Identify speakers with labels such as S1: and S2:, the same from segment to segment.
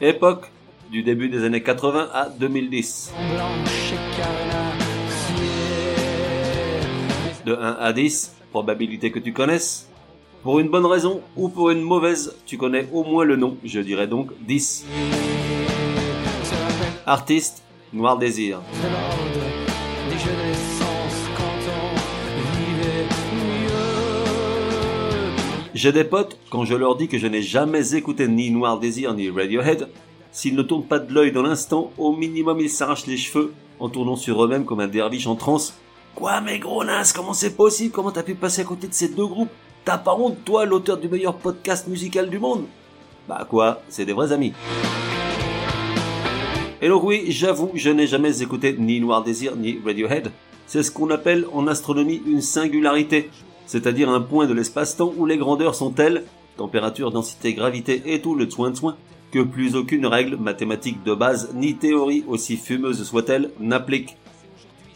S1: Époque du début des années 80 à 2010. De 1 à 10, probabilité que tu connaisses. Pour une bonne raison ou pour une mauvaise, tu connais au moins le nom, je dirais donc 10. Artiste, Noir Désir. J'ai des potes, quand je leur dis que je n'ai jamais écouté ni Noir Désir ni Radiohead, s'ils ne tournent pas de l'œil dans l'instant, au minimum ils s'arrachent les cheveux en tournant sur eux-mêmes comme un derviche en transe. Quoi, mais gros nas, comment c'est possible? Comment t'as pu passer à côté de ces deux groupes? T'as pas honte, toi, l'auteur du meilleur podcast musical du monde? Bah quoi, c'est des vrais amis. Et donc oui, j'avoue, je n'ai jamais écouté ni Noir Désir ni Radiohead. C'est ce qu'on appelle en astronomie une singularité c'est-à-dire un point de l'espace-temps où les grandeurs sont telles, température, densité, gravité et tout le soin de soin, que plus aucune règle mathématique de base ni théorie aussi fumeuse soit-elle n'applique.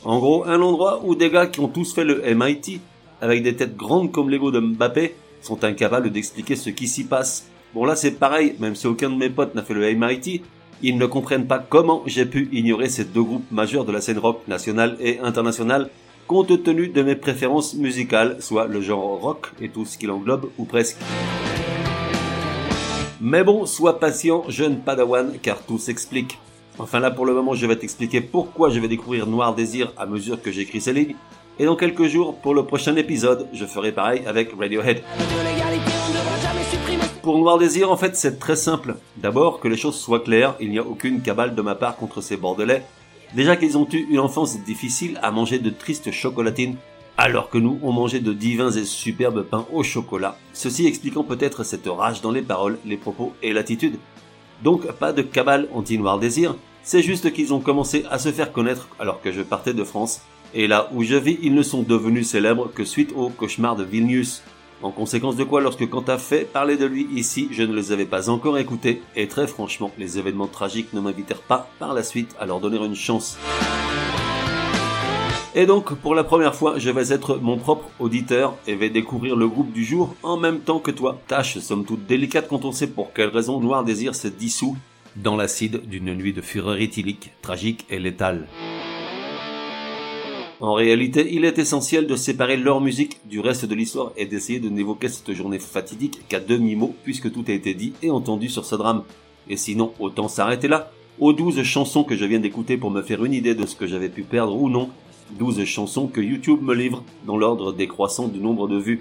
S1: En gros, un endroit où des gars qui ont tous fait le MIT, avec des têtes grandes comme l'ego de Mbappé, sont incapables d'expliquer ce qui s'y passe. Bon là c'est pareil, même si aucun de mes potes n'a fait le MIT, ils ne comprennent pas comment j'ai pu ignorer ces deux groupes majeurs de la scène rock nationale et internationale compte tenu de mes préférences musicales, soit le genre rock et tout ce qui l'englobe, ou presque. Mais bon, sois patient, jeune padawan, car tout s'explique. Enfin là, pour le moment, je vais t'expliquer pourquoi je vais découvrir Noir Désir à mesure que j'écris ces lignes. Et dans quelques jours, pour le prochain épisode, je ferai pareil avec Radiohead. Pour Noir Désir, en fait, c'est très simple. D'abord, que les choses soient claires, il n'y a aucune cabale de ma part contre ces bordelais, Déjà qu'ils ont eu une enfance difficile à manger de tristes chocolatines, alors que nous, on mangeait de divins et superbes pains au chocolat. Ceci expliquant peut-être cette rage dans les paroles, les propos et l'attitude. Donc pas de cabale anti-noir désir, c'est juste qu'ils ont commencé à se faire connaître alors que je partais de France. Et là où je vis, ils ne sont devenus célèbres que suite au cauchemar de Vilnius. En conséquence de quoi, lorsque Quant fait parler de lui ici, je ne les avais pas encore écoutés, et très franchement, les événements tragiques ne m'invitèrent pas par la suite à leur donner une chance. Et donc, pour la première fois, je vais être mon propre auditeur et vais découvrir le groupe du jour en même temps que toi. Tâche somme toute délicate quand on sait pour quelle raison Noir Désir se dissout dans l'acide d'une nuit de fureur éthylique, tragique et létale. En réalité, il est essentiel de séparer leur musique du reste de l'histoire et d'essayer de n'évoquer cette journée fatidique qu'à demi-mot puisque tout a été dit et entendu sur ce drame. Et sinon, autant s'arrêter là, aux douze chansons que je viens d'écouter pour me faire une idée de ce que j'avais pu perdre ou non, douze chansons que YouTube me livre dans l'ordre décroissant du nombre de vues.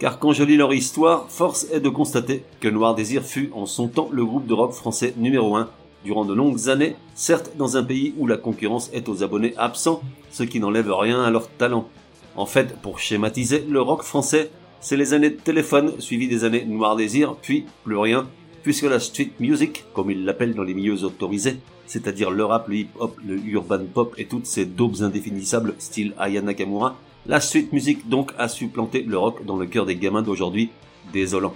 S1: Car quand je lis leur histoire, force est de constater que Noir Désir fut en son temps le groupe de rock français numéro 1 durant de longues années, certes dans un pays où la concurrence est aux abonnés absents, ce qui n'enlève rien à leur talent. En fait, pour schématiser, le rock français, c'est les années de téléphone suivies des années Noir Désir, puis plus rien, puisque la street music, comme ils l'appellent dans les milieux autorisés, c'est-à-dire le rap, le hip-hop, le urban pop et toutes ces daubes indéfinissables style Aya Nakamura, la street music donc a supplanté le rock dans le cœur des gamins d'aujourd'hui, désolant.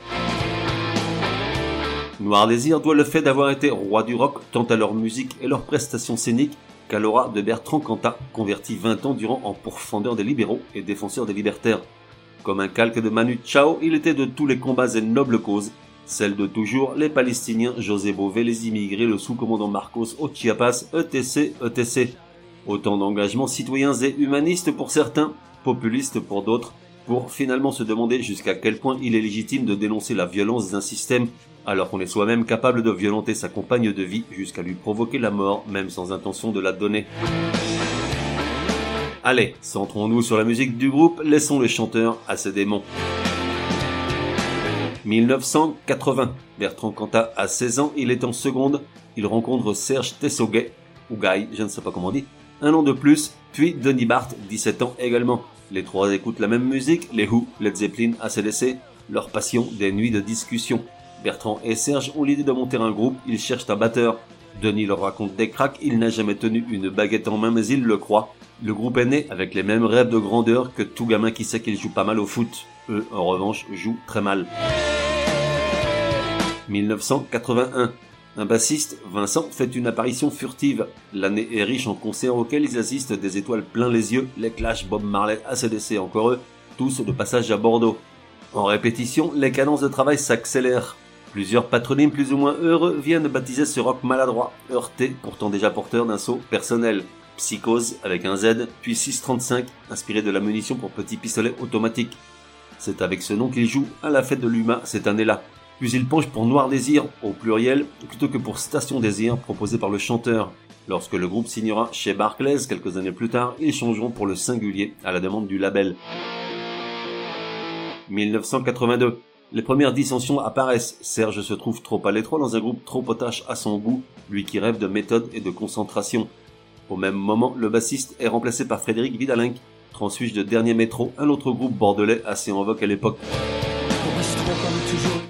S1: Noir Désir doit le fait d'avoir été roi du rock tant à leur musique et leurs prestations scéniques qu'à l'aura de Bertrand Cantat, converti 20 ans durant en pourfendeur des libéraux et défenseur des libertaires. Comme un calque de Manu Chao, il était de tous les combats et nobles causes, celles de toujours, les Palestiniens, José Bové, les immigrés, le sous-commandant Marcos au Chiapas, ETC, ETC. Autant d'engagements citoyens et humanistes pour certains, populistes pour d'autres, pour finalement se demander jusqu'à quel point il est légitime de dénoncer la violence d'un système alors qu'on est soi-même capable de violenter sa compagne de vie jusqu'à lui provoquer la mort, même sans intention de la donner. Allez, centrons-nous sur la musique du groupe, laissons le chanteur à ses démons. 1980. Bertrand Cantat a 16 ans, il est en seconde, il rencontre Serge Tessoguet, ou Guy, je ne sais pas comment on dit, un an de plus, puis Denis Barth, 17 ans également. Les trois écoutent la même musique, les Who, Led Zeppelin, ACDC, leur passion des nuits de discussion. Bertrand et Serge ont l'idée de monter un groupe, ils cherchent un batteur. Denis leur raconte des cracks, il n'a jamais tenu une baguette en main mais il le croit. Le groupe est né avec les mêmes rêves de grandeur que tout gamin qui sait qu'il joue pas mal au foot. Eux, en revanche, jouent très mal. 1981. Un bassiste, Vincent, fait une apparition furtive. L'année est riche en concerts auxquels ils assistent des étoiles plein les yeux, les Clash, Bob Marley, ACDC, encore eux, tous de passage à Bordeaux. En répétition, les cadences de travail s'accélèrent. Plusieurs patronymes plus ou moins heureux viennent baptiser ce rock maladroit, heurté, pourtant déjà porteur d'un saut personnel. Psychose avec un Z, puis 635, inspiré de la munition pour petit pistolet automatique. C'est avec ce nom qu'il joue à la fête de l'UMA cette année-là. Puis il penche pour Noir Désir, au pluriel, plutôt que pour Station Désir, proposé par le chanteur. Lorsque le groupe signera chez Barclays quelques années plus tard, ils changeront pour le singulier à la demande du label. 1982. Les premières dissensions apparaissent. Serge se trouve trop à l'étroit dans un groupe trop potache à son goût, lui qui rêve de méthode et de concentration. Au même moment, le bassiste est remplacé par Frédéric Vidalink, transfuge de Dernier Métro, un autre groupe bordelais assez en vogue à l'époque.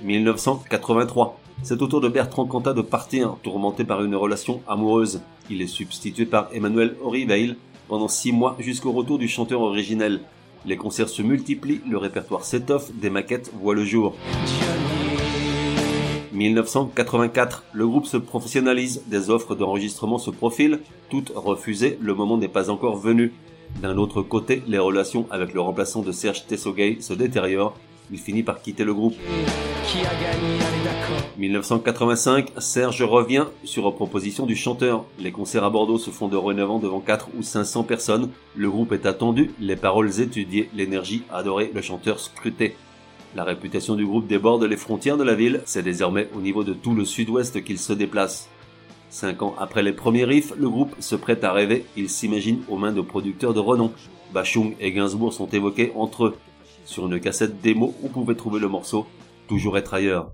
S1: 1983. C'est au tour de Bertrand Cantat de partir, tourmenté par une relation amoureuse. Il est substitué par Emmanuel Oriveil pendant six mois jusqu'au retour du chanteur originel. Les concerts se multiplient, le répertoire s'étoffe, des maquettes voient le jour. 1984, le groupe se professionnalise, des offres d'enregistrement se profilent, toutes refusées, le moment n'est pas encore venu. D'un autre côté, les relations avec le remplaçant de Serge Tessogay se détériorent, il finit par quitter le groupe. 1985, Serge revient sur proposition du chanteur. Les concerts à Bordeaux se font de dorénavant devant 4 ou 500 personnes. Le groupe est attendu, les paroles étudiées, l'énergie adorée, le chanteur scruté. La réputation du groupe déborde les frontières de la ville, c'est désormais au niveau de tout le sud-ouest qu'il se déplace. Cinq ans après les premiers riffs, le groupe se prête à rêver, il s'imagine aux mains de producteurs de renom. Bachung et Gainsbourg sont évoqués entre eux. Sur une cassette démo, on pouvait trouver le morceau Toujours être ailleurs.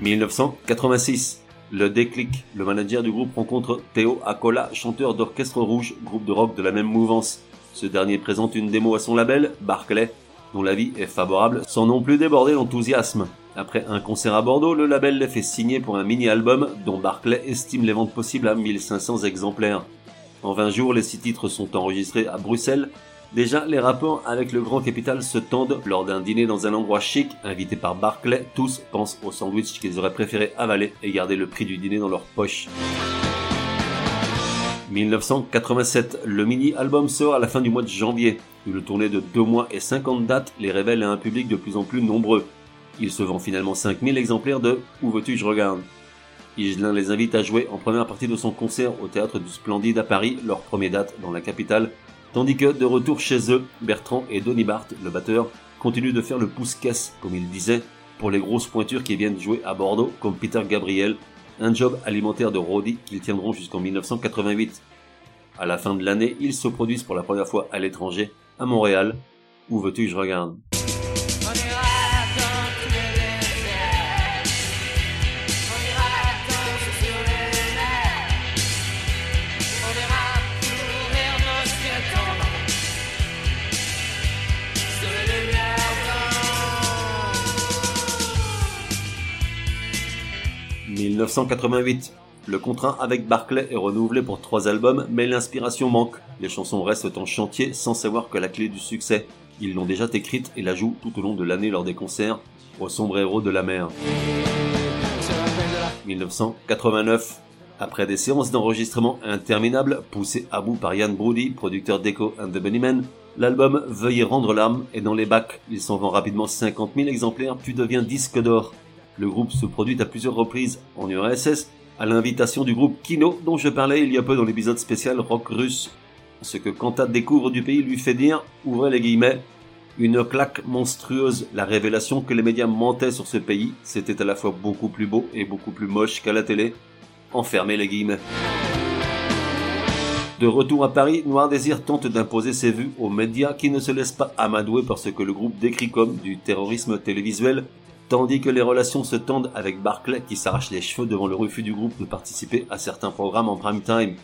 S1: 1986. Le déclic. Le manager du groupe rencontre Théo Acola, chanteur d'Orchestre Rouge, groupe de rock de la même mouvance. Ce dernier présente une démo à son label, Barclay, dont la vie est favorable, sans non plus déborder l'enthousiasme. Après un concert à Bordeaux, le label les fait signer pour un mini-album dont Barclay estime les ventes possibles à 1500 exemplaires. En 20 jours, les six titres sont enregistrés à Bruxelles, Déjà, les rapports avec le grand capital se tendent lors d'un dîner dans un endroit chic, invité par Barclay. Tous pensent au sandwich qu'ils auraient préféré avaler et garder le prix du dîner dans leur poche. 1987, le mini-album sort à la fin du mois de janvier. Une tournée de 2 mois et 50 dates les révèle à un public de plus en plus nombreux. Il se vend finalement 5000 exemplaires de Où veux-tu je regarde? Igelin les invite à jouer en première partie de son concert au théâtre du Splendide à Paris, leur première date dans la capitale, Tandis que, de retour chez eux, Bertrand et Donny Bart, le batteur, continuent de faire le pouce-caisse, comme il disait, pour les grosses pointures qui viennent jouer à Bordeaux, comme Peter Gabriel, un job alimentaire de Roddy qu'ils tiendront jusqu'en 1988. À la fin de l'année, ils se produisent pour la première fois à l'étranger, à Montréal. Où veux-tu que je regarde? 1988. Le contrat avec Barclay est renouvelé pour trois albums, mais l'inspiration manque. Les chansons restent en chantier sans savoir que la clé du succès. Ils l'ont déjà écrite et la jouent tout au long de l'année lors des concerts au sombre héros de la mer. 1989. Après des séances d'enregistrement interminables poussées à bout par Ian Brody, producteur d'Echo and the Bunnymen, l'album Veuillez rendre l'âme est dans les bacs. Il s'en vend rapidement 50 000 exemplaires puis devient disque d'or. Le groupe se produit à plusieurs reprises en URSS à l'invitation du groupe Kino dont je parlais il y a peu dans l'épisode spécial rock russe. Ce que Cantat découvre du pays lui fait dire, ouvrez les guillemets, une claque monstrueuse, la révélation que les médias mentaient sur ce pays, c'était à la fois beaucoup plus beau et beaucoup plus moche qu'à la télé. Enfermez les guillemets. De retour à Paris, Noir Désir tente d'imposer ses vues aux médias qui ne se laissent pas amadouer par ce que le groupe décrit comme du terrorisme télévisuel, tandis que les relations se tendent avec Barclay qui s'arrache les cheveux devant le refus du groupe de participer à certains programmes en prime time.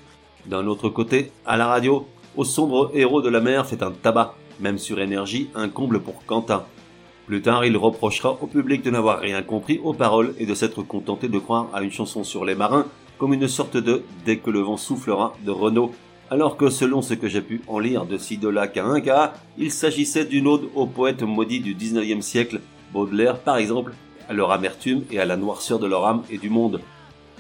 S1: D'un autre côté, à la radio, au sombre héros de la mer fait un tabac, même sur énergie, un comble pour Quentin. Plus tard, il reprochera au public de n'avoir rien compris aux paroles et de s'être contenté de croire à une chanson sur les marins comme une sorte de Dès que le vent soufflera de Renault alors que selon ce que j'ai pu en lire de Sidola Carinca, il s'agissait d'une ode au poète maudit du 19e siècle, Baudelaire par exemple, à leur amertume et à la noirceur de leur âme et du monde.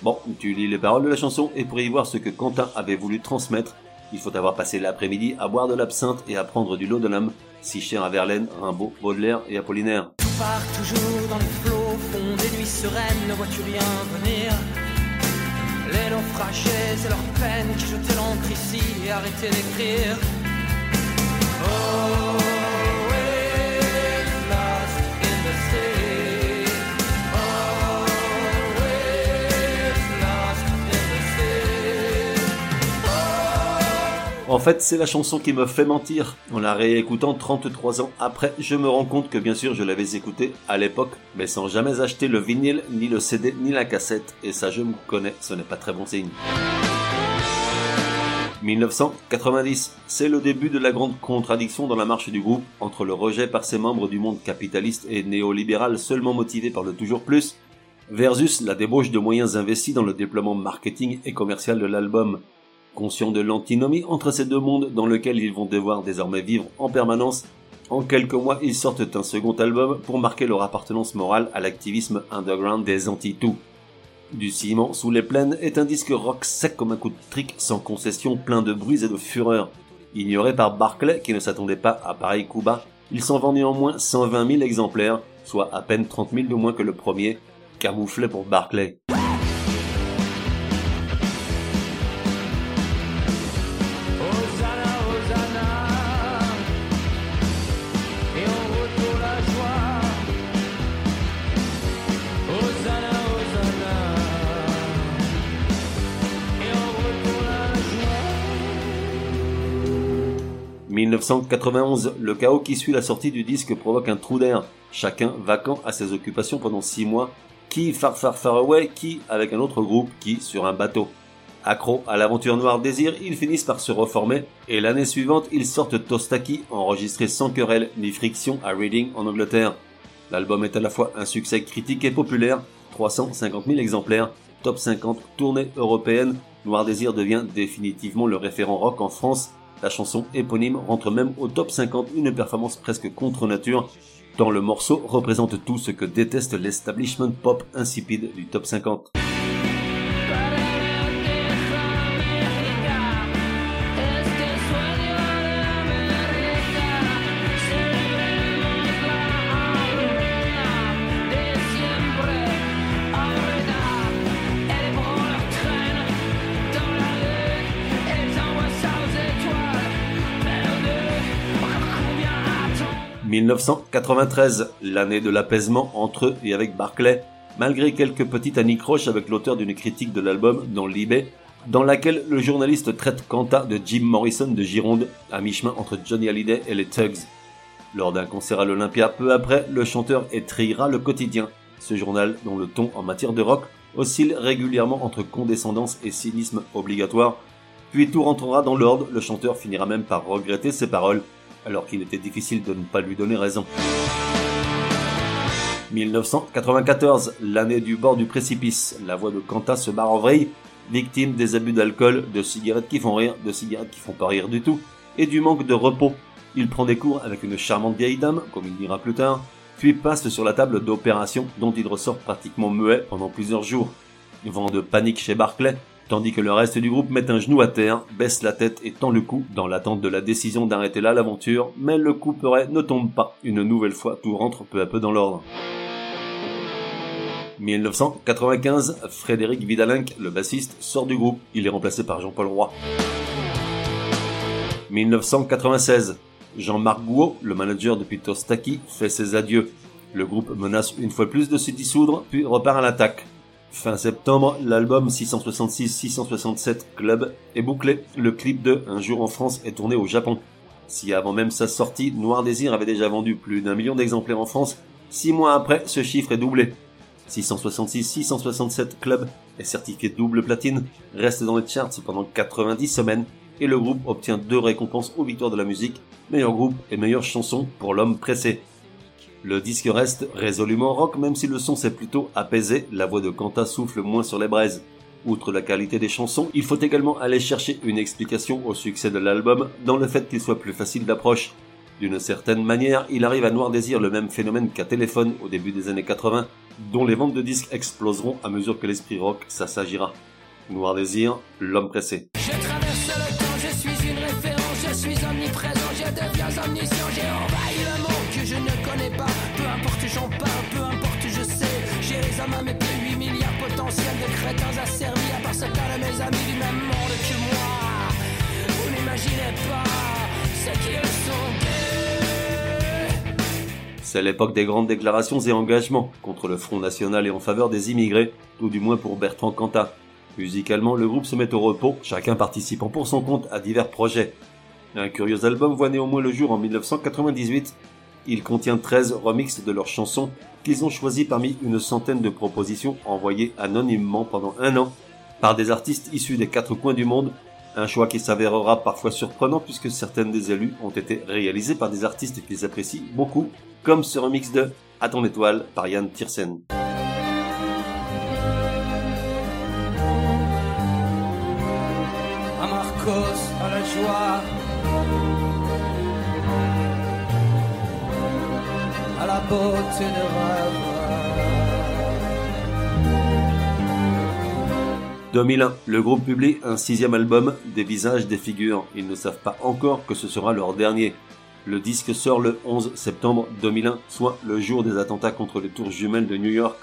S1: Bon, tu lis les paroles de la chanson et pour y voir ce que Quentin avait voulu transmettre, il faut avoir passé l'après-midi à boire de l'absinthe et à prendre du laudanum, si cher à Verlaine, Rimbaud, Baudelaire et Apollinaire.
S2: Tout part toujours dans les flots, fond des nuits sereines, ne vois-tu rien venir? Les naufragés, c'est leur peine qui jetait l'encre ici et arrêtait d'écrire. Oh.
S1: En fait, c'est la chanson qui me fait mentir. En la réécoutant 33 ans après, je me rends compte que bien sûr je l'avais écoutée à l'époque, mais sans jamais acheter le vinyle, ni le CD, ni la cassette. Et ça, je me connais, ce n'est pas très bon signe. 1990, c'est le début de la grande contradiction dans la marche du groupe entre le rejet par ses membres du monde capitaliste et néolibéral seulement motivé par le toujours plus, versus la débauche de moyens investis dans le déploiement marketing et commercial de l'album. Conscients de l'antinomie entre ces deux mondes dans lequel ils vont devoir désormais vivre en permanence, en quelques mois ils sortent un second album pour marquer leur appartenance morale à l'activisme underground des anti-tout. Du ciment sous les plaines est un disque rock sec comme un coup de trick sans concession plein de bruit et de fureur. Ignoré par Barclay qui ne s'attendait pas à pareil coup bas, ils s'en vendent néanmoins 120 000 exemplaires, soit à peine 30 000 de moins que le premier, camouflé pour Barclay. 1991, le chaos qui suit la sortie du disque provoque un trou d'air, chacun vacant à ses occupations pendant six mois, qui far far far away, qui avec un autre groupe, qui sur un bateau. Accro à l'aventure Noire Désir, ils finissent par se reformer, et l'année suivante, ils sortent Tostaki, enregistré sans querelle ni friction à Reading en Angleterre. L'album est à la fois un succès critique et populaire, 350 000 exemplaires, top 50 tournée européenne, Noir Désir devient définitivement le référent rock en France la chanson éponyme rentre même au top 50, une performance presque contre nature, tant le morceau représente tout ce que déteste l'establishment pop insipide du top 50. 1993, l'année de l'apaisement entre eux et avec Barclay, malgré quelques petites anicroches avec l'auteur d'une critique de l'album dans l'eBay, dans laquelle le journaliste traite Quanta de Jim Morrison de Gironde, à mi-chemin entre Johnny Hallyday et les Tugs. Lors d'un concert à l'Olympia peu après, le chanteur étriera le quotidien, ce journal dont le ton en matière de rock oscille régulièrement entre condescendance et cynisme obligatoire, puis tout rentrera dans l'ordre, le chanteur finira même par regretter ses paroles alors qu'il était difficile de ne pas lui donner raison. 1994, l'année du bord du précipice, la voix de Quentin se barre en vrille, victime des abus d'alcool, de cigarettes qui font rire, de cigarettes qui font pas rire du tout, et du manque de repos. Il prend des cours avec une charmante vieille dame, comme il dira plus tard, puis passe sur la table d'opération dont il ressort pratiquement muet pendant plusieurs jours. Vent de panique chez Barclay, tandis que le reste du groupe met un genou à terre, baisse la tête et tend le cou dans l'attente de la décision d'arrêter là l'aventure, mais le couperet ne tombe pas. Une nouvelle fois, tout rentre peu à peu dans l'ordre. 1995, Frédéric Vidalenc, le bassiste, sort du groupe. Il est remplacé par Jean-Paul Roy. 1996, Jean-Marc Gouault, le manager de Peter fait ses adieux. Le groupe menace une fois plus de se dissoudre, puis repart à l'attaque. Fin septembre, l'album 666-667 Club est bouclé. Le clip de Un jour en France est tourné au Japon. Si avant même sa sortie, Noir Désir avait déjà vendu plus d'un million d'exemplaires en France, six mois après, ce chiffre est doublé. 666-667 Club est certifié double platine, reste dans les charts pendant 90 semaines, et le groupe obtient deux récompenses aux victoires de la musique, meilleur groupe et meilleure chanson pour l'homme pressé. Le disque reste résolument rock même si le son s'est plutôt apaisé, la voix de Kanta souffle moins sur les braises. Outre la qualité des chansons, il faut également aller chercher une explication au succès de l'album dans le fait qu'il soit plus facile d'approche. D'une certaine manière, il arrive à Noir Désir le même phénomène qu'à Téléphone au début des années 80, dont les ventes de disques exploseront à mesure que l'esprit rock s'assagira. Noir Désir, l'homme pressé. C'est l'époque des grandes déclarations et engagements contre le Front National et en faveur des immigrés, tout du moins pour Bertrand Cantat. Musicalement, le groupe se met au repos, chacun participant pour son compte à divers projets. Un curieux album voit néanmoins le jour en 1998. Il contient 13 remixes de leurs chansons qu'ils ont choisis parmi une centaine de propositions envoyées anonymement pendant un an par des artistes issus des quatre coins du monde. Un choix qui s'avérera parfois surprenant puisque certaines des élus ont été réalisées par des artistes qu'ils apprécient beaucoup, comme ce remix de À ton étoile par Yann Tiersen. 2001, le groupe publie un sixième album, Des visages, des figures. Ils ne savent pas encore que ce sera leur dernier. Le disque sort le 11 septembre 2001, soit le jour des attentats contre les tours jumelles de New York.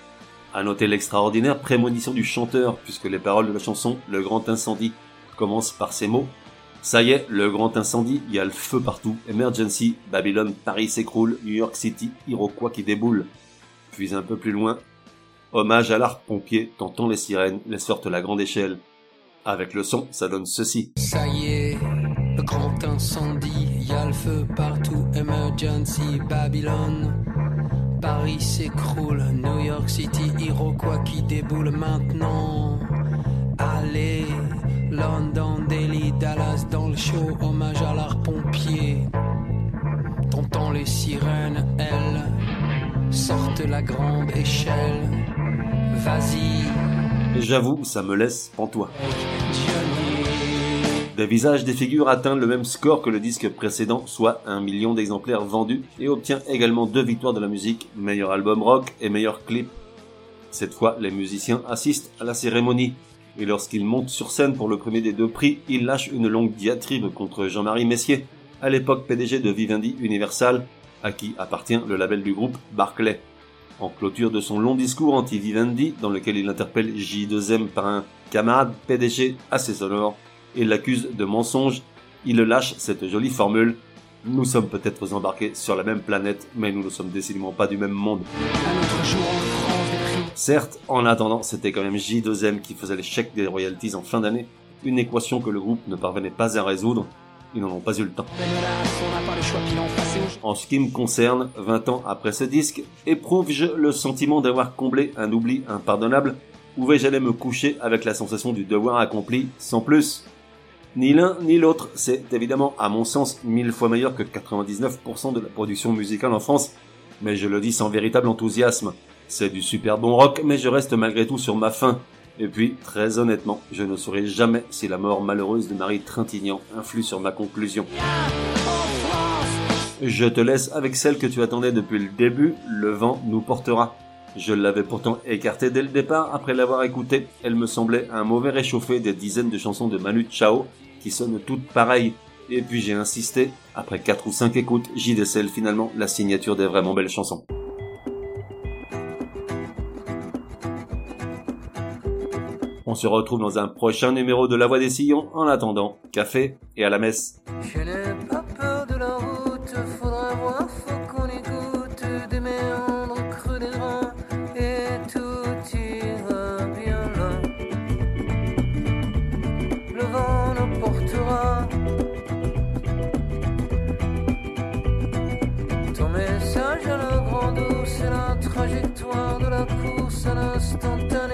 S1: À noter l'extraordinaire prémonition du chanteur, puisque les paroles de la chanson Le Grand Incendie commencent par ces mots. Ça y est, le grand incendie, il y a le feu partout, emergency, Babylone, Paris s'écroule, New York City, Iroquois qui déboule. Puis un peu plus loin, hommage à l'art pompier, tentons les sirènes, les sortent la grande échelle. Avec le son, ça donne ceci.
S2: Ça y est, le grand incendie, y a le feu partout, emergency, Babylone. Paris s'écroule, New York City, Iroquois qui déboule maintenant. Allez, London, Delhi, Dallas dans le show, hommage à l'art pompier. T'entends les sirènes, elles sortent la grande échelle.
S1: J'avoue, ça me laisse pantois. Des visages des figures atteint le même score que le disque précédent, soit un million d'exemplaires vendus, et obtient également deux victoires de la musique, meilleur album rock et meilleur clip. Cette fois, les musiciens assistent à la cérémonie, et lorsqu'ils montent sur scène pour le premier des deux prix, ils lâchent une longue diatribe contre Jean-Marie Messier, à l'époque PDG de Vivendi Universal, à qui appartient le label du groupe Barclay. En clôture de son long discours anti-Vivendi, dans lequel il interpelle J2M par un camarade PDG assez sonore, et l'accuse de mensonge, il lâche cette jolie formule Nous sommes peut-être embarqués sur la même planète, mais nous ne sommes décidément pas du même monde. Certes, en attendant, c'était quand même J2M qui faisait chèques des royalties en fin d'année, une équation que le groupe ne parvenait pas à résoudre. Ils n'en ont pas eu le temps. En ce qui me concerne, 20 ans après ce disque, éprouve-je le sentiment d'avoir comblé un oubli impardonnable? Ou vais-je aller me coucher avec la sensation du devoir accompli sans plus? Ni l'un ni l'autre, c'est évidemment à mon sens mille fois meilleur que 99% de la production musicale en France, mais je le dis sans véritable enthousiasme. C'est du super bon rock, mais je reste malgré tout sur ma faim. Et puis, très honnêtement, je ne saurais jamais si la mort malheureuse de Marie Trintignant influe sur ma conclusion. Je te laisse avec celle que tu attendais depuis le début, le vent nous portera. Je l'avais pourtant écartée dès le départ après l'avoir écoutée. Elle me semblait un mauvais réchauffé des dizaines de chansons de Manu Chao qui sonnent toutes pareilles. Et puis j'ai insisté. Après quatre ou cinq écoutes, j'y décèle finalement la signature des vraiment belles chansons. On se retrouve dans un prochain numéro de La Voix des Sillons. En attendant, café et à la messe.
S2: Je n'ai pas peur de la route, faudra voir, faut qu'on écoute des méandres creux des reins et tout ira bien là. Le vent nous portera. Ton message à la grande c'est la trajectoire de la course à l'instantané.